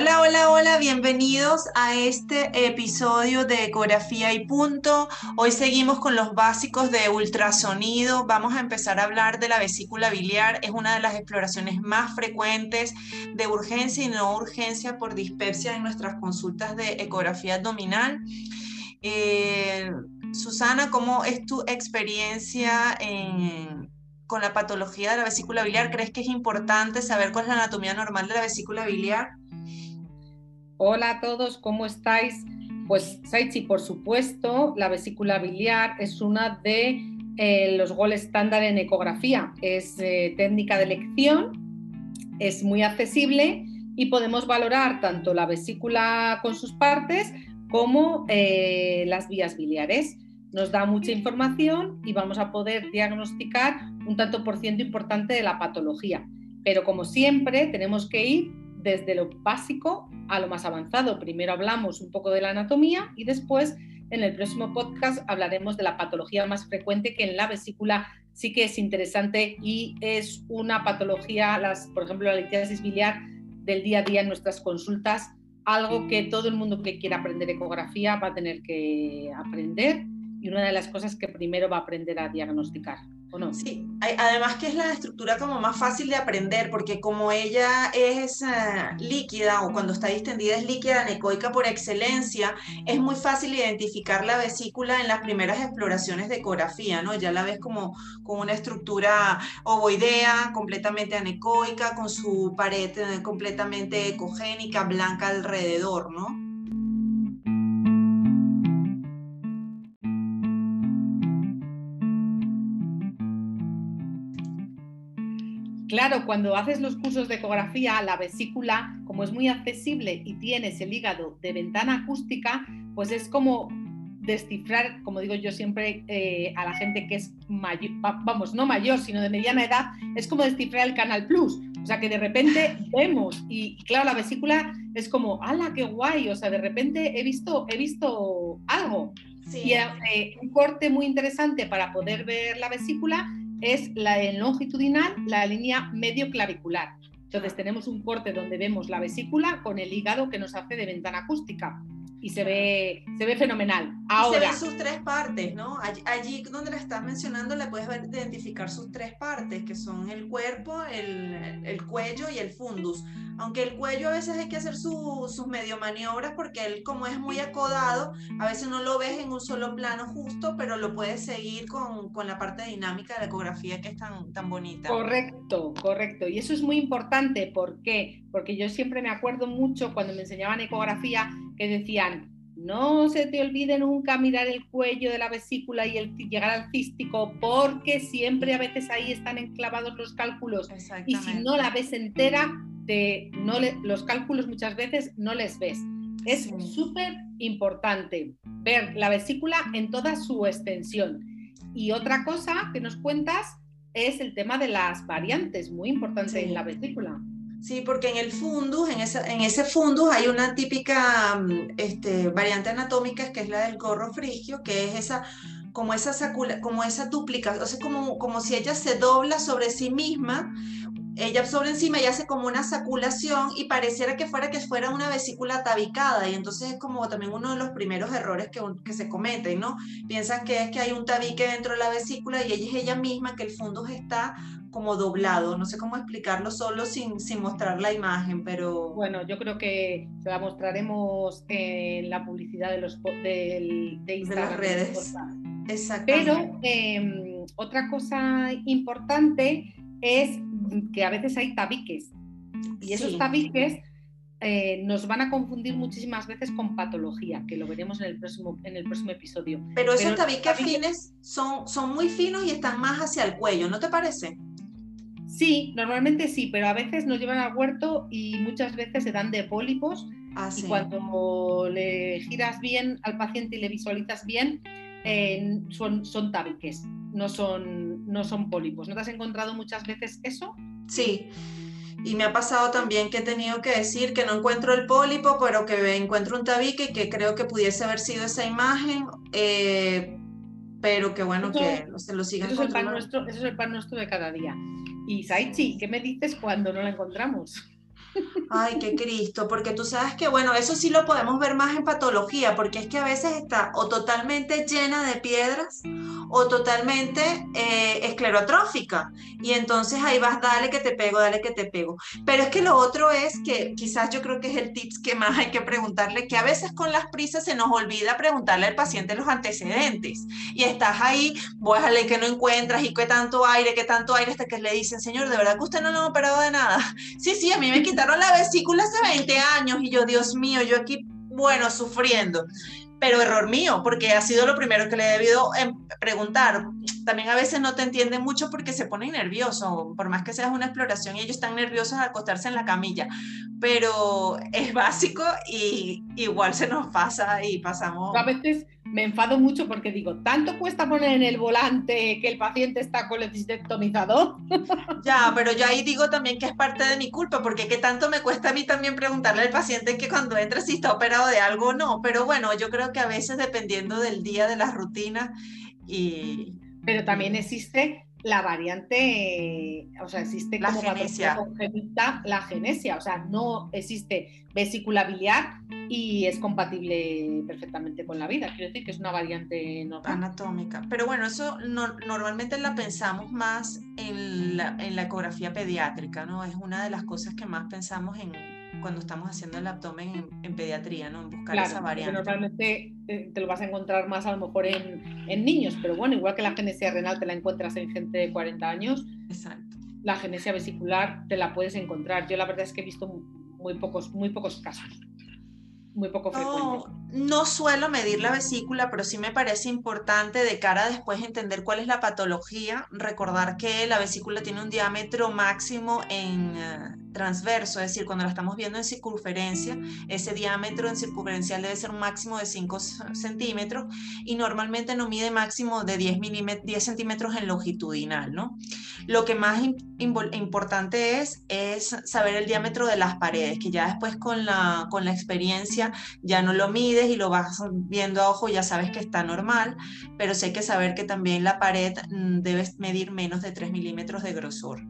Hola, hola, hola, bienvenidos a este episodio de Ecografía y Punto. Hoy seguimos con los básicos de ultrasonido. Vamos a empezar a hablar de la vesícula biliar. Es una de las exploraciones más frecuentes de urgencia y no urgencia por dispepsia en nuestras consultas de ecografía abdominal. Eh, Susana, ¿cómo es tu experiencia con la patología de la vesícula biliar? ¿Crees que es importante saber cuál es la anatomía normal de la vesícula biliar? Hola a todos, ¿cómo estáis? Pues Saichi, por supuesto, la vesícula biliar es una de eh, los goles estándar en ecografía. Es eh, técnica de elección, es muy accesible y podemos valorar tanto la vesícula con sus partes como eh, las vías biliares. Nos da mucha información y vamos a poder diagnosticar un tanto por ciento importante de la patología. Pero como siempre, tenemos que ir desde lo básico a lo más avanzado. Primero hablamos un poco de la anatomía y después en el próximo podcast hablaremos de la patología más frecuente que en la vesícula sí que es interesante y es una patología, las, por ejemplo, la litiasis biliar del día a día en nuestras consultas, algo que todo el mundo que quiera aprender ecografía va a tener que aprender y una de las cosas que primero va a aprender a diagnosticar. Sí, además que es la estructura como más fácil de aprender, porque como ella es eh, líquida o cuando está distendida es líquida anecoica por excelencia, es muy fácil identificar la vesícula en las primeras exploraciones de ecografía, ¿no? Ya la ves como una estructura ovoidea, completamente anecoica, con su pared eh, completamente ecogénica, blanca alrededor, ¿no? Claro, cuando haces los cursos de ecografía, la vesícula, como es muy accesible y tienes el hígado de ventana acústica, pues es como descifrar, como digo yo siempre eh, a la gente que es mayor, vamos, no mayor, sino de mediana edad, es como descifrar el Canal Plus. O sea, que de repente vemos y, claro, la vesícula es como, ¡hala, qué guay! O sea, de repente he visto, he visto algo. Y eh, un corte muy interesante para poder ver la vesícula es la longitudinal, la línea medio clavicular. Entonces tenemos un corte donde vemos la vesícula con el hígado que nos hace de ventana acústica y se ve, se ve fenomenal. Ahora, se ven sus tres partes, ¿no? Allí, donde la estás mencionando le puedes identificar sus tres partes, que son el cuerpo, el, el cuello y el fundus. Aunque el cuello a veces hay que hacer sus medio maniobras porque él como es muy acodado, a veces no lo ves en un solo plano justo, pero lo puedes seguir con, con la parte dinámica de la ecografía que es tan, tan bonita. Correcto, correcto. Y eso es muy importante. ¿Por qué? Porque yo siempre me acuerdo mucho cuando me enseñaban ecografía que decían, no se te olvide nunca mirar el cuello de la vesícula y el, llegar al cístico, porque siempre a veces ahí están enclavados los cálculos. Y si no la ves entera, no los cálculos muchas veces no les ves. Es súper importante ver la vesícula en toda su extensión. Y otra cosa que nos cuentas es el tema de las variantes, muy importante en la vesícula. Sí, porque en el fundus, en ese, en fundus hay una típica mm, este, variante anatómica que es la del gorro frigio, que es esa como esa, como esa duplicación, o sea, como, como si ella se dobla sobre sí misma, ella sobre encima y hace como una saculación y pareciera que fuera que fuera una vesícula tabicada y entonces es como también uno de los primeros errores que, que se cometen, ¿no? Piensan que es que hay un tabique dentro de la vesícula y ella es ella misma, que el fundus está como doblado, no sé cómo explicarlo solo sin, sin mostrar la imagen, pero... Bueno, yo creo que se la mostraremos en la publicidad de, los, de, de Instagram. De las redes. Exactamente. Pero em, otra cosa importante es que a veces hay tabiques. Y esos tabiques eh, nos van a confundir muchísimas veces con patología, que lo veremos en el próximo, en el próximo episodio. Pero esos tabiques fines son, son muy finos y están más hacia el cuello, ¿no te parece? Sí, normalmente sí, pero a veces nos llevan al huerto y muchas veces se dan de pólipos. Ah, y cuando le giras bien al paciente y le visualizas bien, eh, son, son tabiques, no son, no son pólipos. ¿No te has encontrado muchas veces eso? Sí, y me ha pasado también que he tenido que decir que no encuentro el pólipo, pero que encuentro un tabique y que creo que pudiese haber sido esa imagen, eh, pero que bueno, que se lo sigan eso es, el pan nuestro, eso es el pan nuestro de cada día. Y Saichi, ¿qué me dices cuando no la encontramos? Ay, qué Cristo, porque tú sabes que, bueno, eso sí lo podemos ver más en patología, porque es que a veces está o totalmente llena de piedras o totalmente eh, esclerotrófica. Y entonces ahí vas, dale que te pego, dale que te pego. Pero es que lo otro es que quizás yo creo que es el tips que más hay que preguntarle, que a veces con las prisas se nos olvida preguntarle al paciente los antecedentes. Y estás ahí, a que no encuentras y qué tanto aire, qué tanto aire, hasta que le dicen, señor, ¿de verdad que usted no lo ha operado de nada? Sí, sí, a mí me quitaron la vesícula hace 20 años y yo, Dios mío, yo aquí, bueno, sufriendo pero error mío, porque ha sido lo primero que le he debido em, preguntar. También a veces no te entienden mucho porque se ponen nerviosos, por más que seas una exploración y ellos están nerviosos al acostarse en la camilla, pero es básico y igual se nos pasa y pasamos. Me enfado mucho porque digo, ¿tanto cuesta poner en el volante que el paciente está colecistectomizado? Ya, pero yo ahí digo también que es parte de mi culpa, porque qué tanto me cuesta a mí también preguntarle al paciente que cuando entra si está operado de algo o no. Pero bueno, yo creo que a veces dependiendo del día, de las rutinas y... Pero también existe la variante, o sea, existe la genesia. la genesia, o sea, no existe vesícula biliar y es compatible perfectamente con la vida. Quiero decir que es una variante normal. anatómica. Pero bueno, eso normalmente la pensamos más en la, en la ecografía pediátrica, ¿no? Es una de las cosas que más pensamos en cuando estamos haciendo el abdomen en, pediatría, ¿no? En buscar esa variante. Normalmente eh, te lo vas a encontrar más a lo mejor en, en, niños, pero bueno, igual que la genesia renal te la encuentras en gente de 40 años. Exacto. La genesia vesicular te la puedes encontrar. Yo la verdad es que he visto muy pocos, muy pocos casos muy poco frecuente. No, suelo medir la vesícula, pero sí me parece importante de cara a después entender cuál es la patología, recordar que la vesícula tiene un diámetro máximo en eh, transverso, es decir, cuando la estamos viendo en circunferencia, ese diámetro en circunferencial debe ser un máximo de 5 centímetros y normalmente no mide máximo de 10, 10 centímetros en longitudinal, ¿no? Lo que más importante es, es saber el diámetro de las paredes, que ya después con la, con la experiencia ya no lo mides y lo vas viendo a ojo, ya sabes que está normal, pero sí hay que saber que también la pared mm, debe medir menos de 3 milímetros de grosor.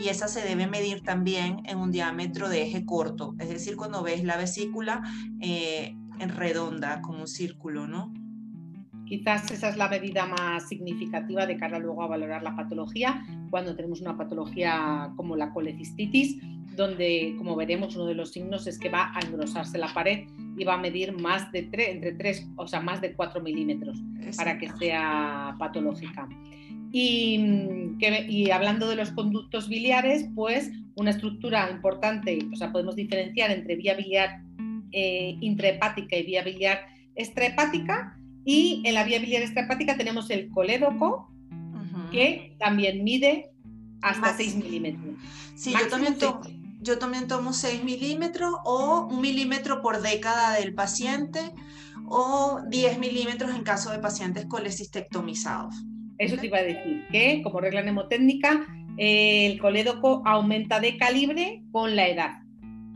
Y esa se debe medir también en un diámetro de eje corto, es decir, cuando ves la vesícula eh, en redonda, como un círculo, ¿no? Quizás esa es la medida más significativa de cara luego a valorar la patología, cuando tenemos una patología como la colecistitis, donde, como veremos, uno de los signos es que va a engrosarse la pared va a medir más de 3, entre 3, o sea, más de 4 milímetros para que sea patológica. Y, y, hablando de los conductos biliares, pues una estructura importante, o sea, podemos diferenciar entre vía biliar eh, intrahepática y vía biliar extrahepática y en la vía biliar extrahepática tenemos el colédoco, que también mide hasta 6 milímetros. Sí, yo también, tomo, yo también tomo 6 milímetros o un milímetro por década del paciente o 10 milímetros en caso de pacientes colecistectomizados. Eso te iba a decir, que como regla mnemotécnica, el colédoco aumenta de calibre con la edad.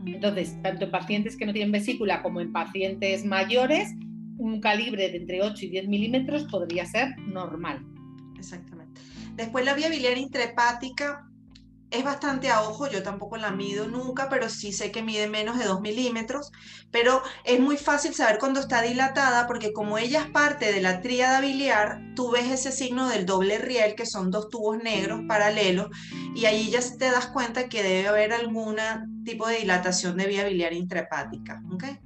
Entonces, tanto en pacientes que no tienen vesícula como en pacientes mayores, un calibre de entre 8 y 10 milímetros podría ser normal. Exactamente. Después la vía biliar intrahepática es bastante a ojo, yo tampoco la mido nunca, pero sí sé que mide menos de 2 milímetros, pero es muy fácil saber cuando está dilatada porque como ella es parte de la tríada biliar, tú ves ese signo del doble riel, que son dos tubos negros paralelos, y ahí ya te das cuenta que debe haber algún tipo de dilatación de vía biliar intrahepática. ¿okay?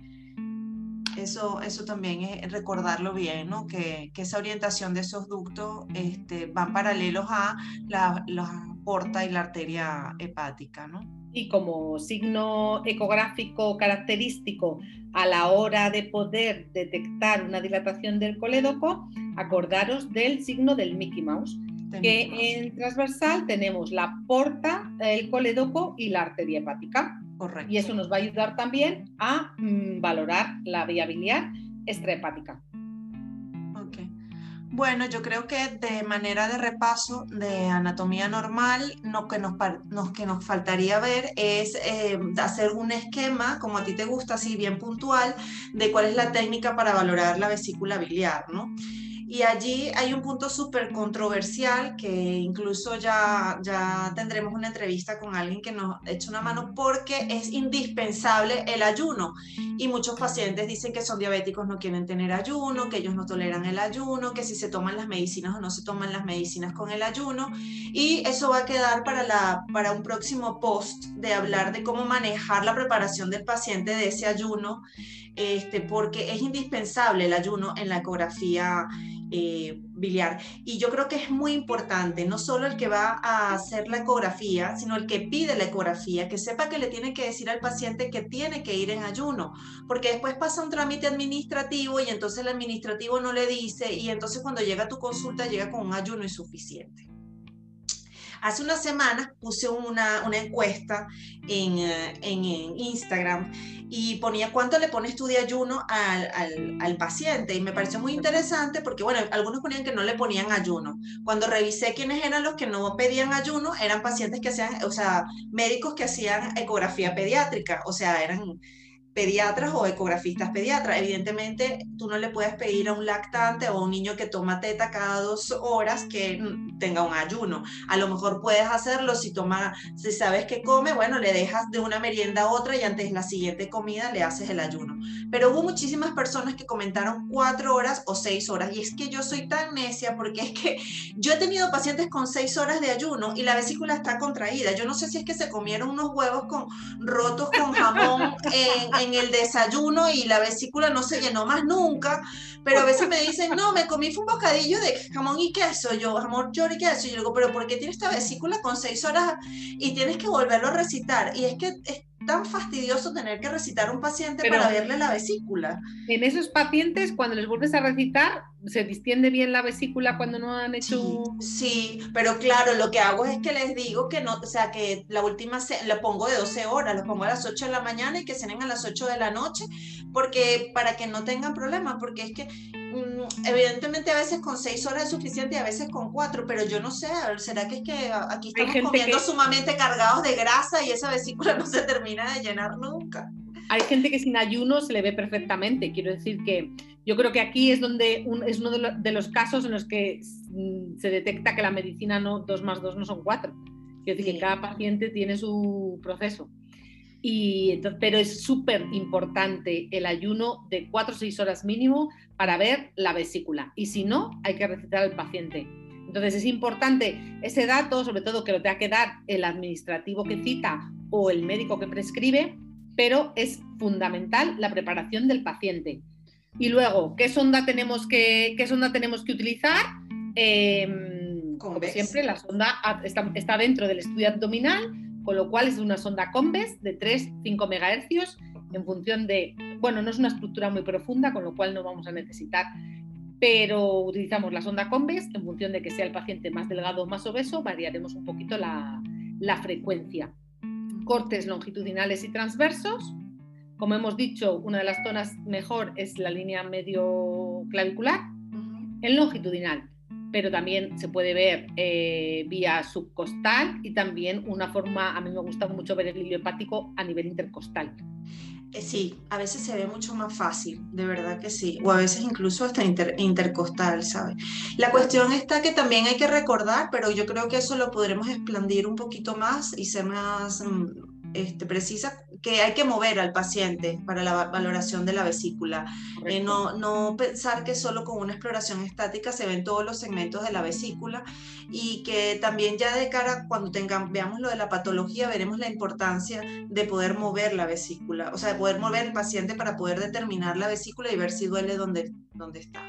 Eso, eso también es recordarlo bien, ¿no? que, que esa orientación de esos ductos este, van paralelos a la, la porta y la arteria hepática. ¿no? Y como signo ecográfico característico a la hora de poder detectar una dilatación del colédoco, acordaros del signo del Mickey Mouse, que en transversal tenemos la porta, el colédoco y la arteria hepática. Correcto. Y eso nos va a ayudar también a mm, valorar la vía biliar extrahepática. Bueno, yo creo que de manera de repaso de anatomía normal, lo que nos, que nos faltaría ver es eh, hacer un esquema, como a ti te gusta, así bien puntual, de cuál es la técnica para valorar la vesícula biliar, ¿no? Y allí hay un punto súper controversial que incluso ya, ya tendremos una entrevista con alguien que nos eche una mano porque es indispensable el ayuno. Y muchos pacientes dicen que son diabéticos, no quieren tener ayuno, que ellos no toleran el ayuno, que si se toman las medicinas o no se toman las medicinas con el ayuno. Y eso va a quedar para, la, para un próximo post de hablar de cómo manejar la preparación del paciente de ese ayuno, este, porque es indispensable el ayuno en la ecografía eh, biliar. Y yo creo que es muy importante, no solo el que va a hacer la ecografía, sino el que pide la ecografía, que sepa que le tiene que decir al paciente que tiene que ir en ayuno, porque después pasa un trámite administrativo y entonces el administrativo no le dice y entonces cuando llega tu consulta llega con un ayuno insuficiente. Hace unas semanas puse una, una encuesta en, eh, en, Instagram y ponía cuánto le pones tú de ayuno al, al, paciente y me pareció muy interesante porque, bueno, algunos ponían que no le ponían ayuno. Cuando revisé quiénes eran los que no pedían ayuno, eran pacientes que hacían, o sea, médicos que hacían ecografía pediátrica, o sea, eran pediatras o ecografistas pediatras. Evidentemente, tú no le puedes pedir a un lactante o a un niño que toma teta cada dos horas que tenga un ayuno. A lo mejor puedes hacerlo si toma, si sabes que come, bueno, le dejas de una merienda a otra y antes de la siguiente comida le haces el ayuno. Pero hubo muchísimas personas que comentaron cuatro horas o seis horas. Y es que yo soy tan necia porque es que yo he tenido pacientes con seis horas de ayuno y la vesícula está contraída. Yo no sé si es que se comieron unos huevos con rotos con jamón en en el desayuno y la vesícula no se llenó más nunca, pero a veces me dicen, no, me comí un bocadillo de jamón y queso, yo, jamón, york y queso, y yo digo, pero ¿por qué tiene esta vesícula con seis horas y tienes que volverlo a recitar? Y es que es tan fastidioso tener que recitar un paciente para verle la vesícula. En esos pacientes, cuando les vuelves a recitar, se distiende bien la vesícula cuando no han hecho. Sí, pero claro, lo que hago es que les digo que no, o sea, que la última se, la pongo de 12 horas, lo pongo a las 8 de la mañana y que cenen a las 8 de la noche, porque para que no tengan problemas, porque es que mm, evidentemente a veces con 6 horas es suficiente y a veces con 4, pero yo no sé, ¿será que es que aquí estamos comiendo sumamente cargados de grasa y esa vesícula no se termina de llenar nunca? Hay gente que sin ayuno se le ve perfectamente, quiero decir que yo creo que aquí es donde es uno de, los casos en los que se detecta que la medicina no 2 más 2 no son 4. Quiero decir que cada paciente tiene su proceso. Y, pero es súper importante el ayuno de 4 o 6 horas mínimo para ver la vesícula. Y si no, hay que recetar al paciente. Entonces es importante ese dato, sobre todo que lo tenga que dar el administrativo que cita o el médico que prescribe, pero es fundamental la preparación del paciente. Y luego, ¿qué sonda tenemos que, qué sonda tenemos que utilizar? Em, como siempre, la sonda está, dentro del estudio abdominal, con lo cual es una sonda Conves de 3-5 MHz en función de, bueno, no es una estructura muy profunda, con lo cual no vamos a necesitar, pero utilizamos la sonda Conves en función de que sea el paciente más delgado o más obeso, variaremos un poquito la, la frecuencia. Cortes longitudinales y transversos, como hemos dicho, una de las zonas mejor es la línea medio clavicular, en longitudinal, pero también se puede ver eh, vía subcostal y también una forma, a mí me gusta mucho ver el hilo hepático a nivel intercostal. Eh, sí, a veces se ve mucho más fácil, de verdad que sí, o a veces incluso hasta intercostal, ¿sabes? La cuestión está que también hay que recordar, pero yo creo que eso lo podremos expandir un poquito más y ser más mm, este, precisa que hay que mover al paciente para la valoración de la vesícula. Eh, no, no pensar que solo con una exploración estática se ven todos los segmentos de la vesícula y que también ya de cara cuando tengamos, veamos lo de la patología, veremos la importancia de poder mover la vesícula, o sea, de poder mover el paciente para poder determinar la vesícula y ver si duele donde, donde está.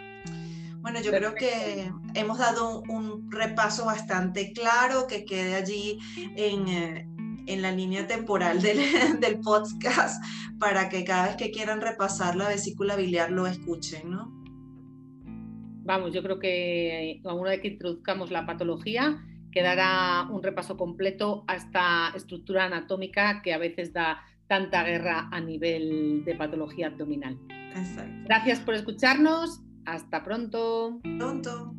Bueno, yo creo que hemos dado un, repaso bastante claro que quede allí en, eh, en la línea temporal del, del, podcast para que cada vez que quieran repasar la vesícula biliar lo escuchen, ¿no? Vamos, yo creo que una vez que introduzcamos la patología, quedará un repaso completo a esta estructura anatómica que a veces da tanta guerra a nivel de patología abdominal. Gracias por escucharnos. Hasta pronto. Pronto.